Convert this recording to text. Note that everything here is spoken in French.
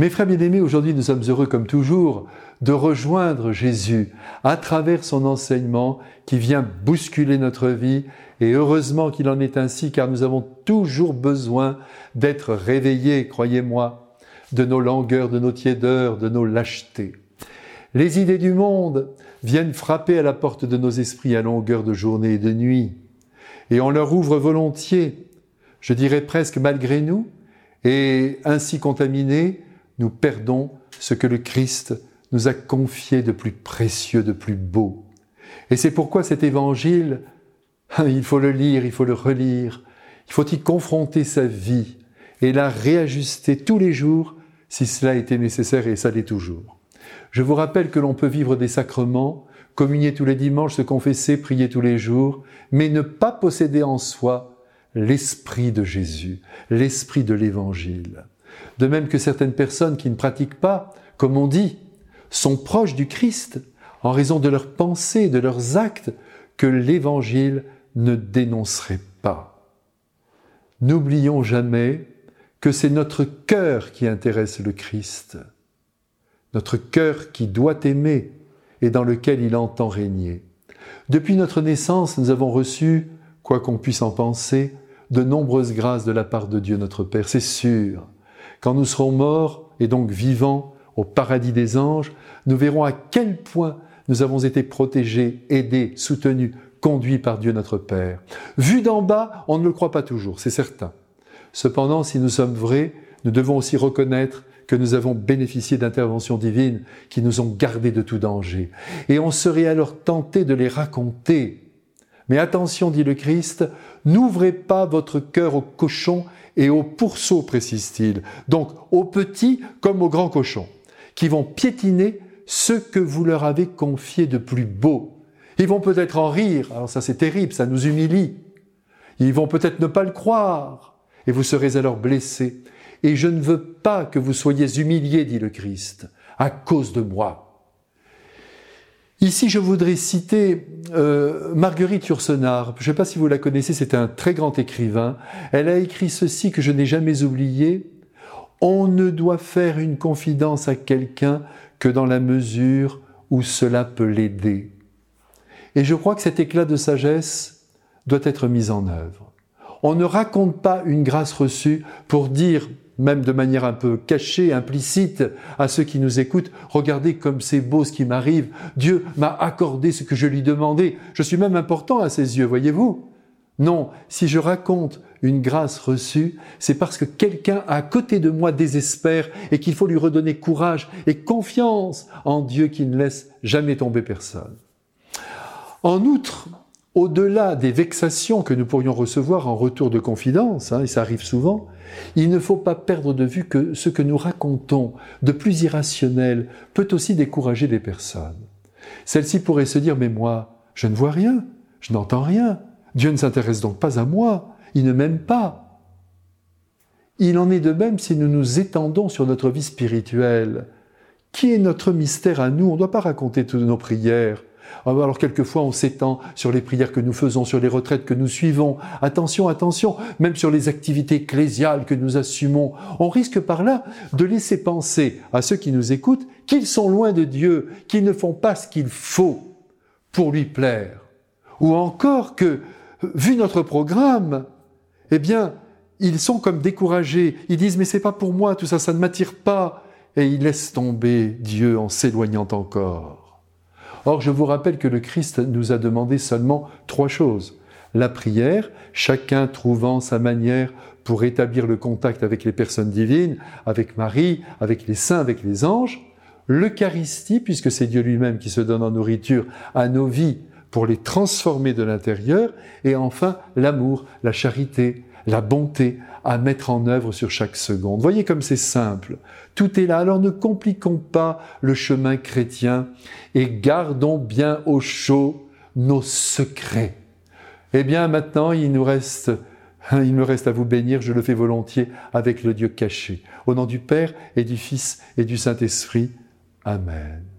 Mes frères bien-aimés, aujourd'hui nous sommes heureux comme toujours de rejoindre Jésus à travers son enseignement qui vient bousculer notre vie et heureusement qu'il en est ainsi car nous avons toujours besoin d'être réveillés, croyez-moi, de nos langueurs, de nos tiédeurs, de nos lâchetés. Les idées du monde viennent frapper à la porte de nos esprits à longueur de journée et de nuit et on leur ouvre volontiers, je dirais presque malgré nous, et ainsi contaminés, nous perdons ce que le Christ nous a confié de plus précieux, de plus beau. Et c'est pourquoi cet évangile, il faut le lire, il faut le relire, il faut y confronter sa vie et la réajuster tous les jours si cela était nécessaire et ça l'est toujours. Je vous rappelle que l'on peut vivre des sacrements, communier tous les dimanches, se confesser, prier tous les jours, mais ne pas posséder en soi l'esprit de Jésus, l'esprit de l'Évangile. De même que certaines personnes qui ne pratiquent pas, comme on dit, sont proches du Christ en raison de leurs pensées, de leurs actes, que l'Évangile ne dénoncerait pas. N'oublions jamais que c'est notre cœur qui intéresse le Christ, notre cœur qui doit aimer et dans lequel il entend régner. Depuis notre naissance, nous avons reçu, quoi qu'on puisse en penser, de nombreuses grâces de la part de Dieu notre Père, c'est sûr. Quand nous serons morts et donc vivants au paradis des anges, nous verrons à quel point nous avons été protégés, aidés, soutenus, conduits par Dieu notre Père. Vu d'en bas, on ne le croit pas toujours, c'est certain. Cependant, si nous sommes vrais, nous devons aussi reconnaître que nous avons bénéficié d'interventions divines qui nous ont gardés de tout danger. Et on serait alors tenté de les raconter mais attention, dit le Christ, n'ouvrez pas votre cœur aux cochons et aux pourceaux, précise-t-il. Donc aux petits comme aux grands cochons, qui vont piétiner ce que vous leur avez confié de plus beau. Ils vont peut-être en rire, alors ça c'est terrible, ça nous humilie. Ils vont peut-être ne pas le croire, et vous serez alors blessés. Et je ne veux pas que vous soyez humiliés, dit le Christ, à cause de moi. Ici, je voudrais citer euh, Marguerite Yourcenar. Je ne sais pas si vous la connaissez, c'est un très grand écrivain. Elle a écrit ceci que je n'ai jamais oublié. On ne doit faire une confidence à quelqu'un que dans la mesure où cela peut l'aider. Et je crois que cet éclat de sagesse doit être mis en œuvre. On ne raconte pas une grâce reçue pour dire même de manière un peu cachée, implicite, à ceux qui nous écoutent, regardez comme c'est beau ce qui m'arrive, Dieu m'a accordé ce que je lui demandais, je suis même important à ses yeux, voyez-vous? Non, si je raconte une grâce reçue, c'est parce que quelqu'un à côté de moi désespère et qu'il faut lui redonner courage et confiance en Dieu qui ne laisse jamais tomber personne. En outre, au-delà des vexations que nous pourrions recevoir en retour de confidence, hein, et ça arrive souvent, il ne faut pas perdre de vue que ce que nous racontons de plus irrationnel peut aussi décourager des personnes. Celles-ci pourraient se dire, mais moi, je ne vois rien, je n'entends rien, Dieu ne s'intéresse donc pas à moi, il ne m'aime pas. Il en est de même si nous nous étendons sur notre vie spirituelle. Qui est notre mystère à nous? On ne doit pas raconter toutes nos prières. Ah, alors quelquefois on s'étend sur les prières que nous faisons, sur les retraites que nous suivons. Attention, attention, même sur les activités ecclésiales que nous assumons. On risque par là de laisser penser à ceux qui nous écoutent qu'ils sont loin de Dieu, qu'ils ne font pas ce qu'il faut pour lui plaire. Ou encore que, vu notre programme, eh bien, ils sont comme découragés. Ils disent mais c'est pas pour moi, tout ça, ça ne m'attire pas. Et ils laissent tomber Dieu en s'éloignant encore. Or, je vous rappelle que le Christ nous a demandé seulement trois choses. La prière, chacun trouvant sa manière pour établir le contact avec les personnes divines, avec Marie, avec les saints, avec les anges. L'Eucharistie, puisque c'est Dieu lui-même qui se donne en nourriture à nos vies pour les transformer de l'intérieur. Et enfin, l'amour, la charité, la bonté à mettre en œuvre sur chaque seconde. Voyez comme c'est simple. Tout est là. Alors ne compliquons pas le chemin chrétien et gardons bien au chaud nos secrets. Eh bien, maintenant, il nous reste, il me reste à vous bénir. Je le fais volontiers avec le Dieu caché. Au nom du Père et du Fils et du Saint-Esprit. Amen.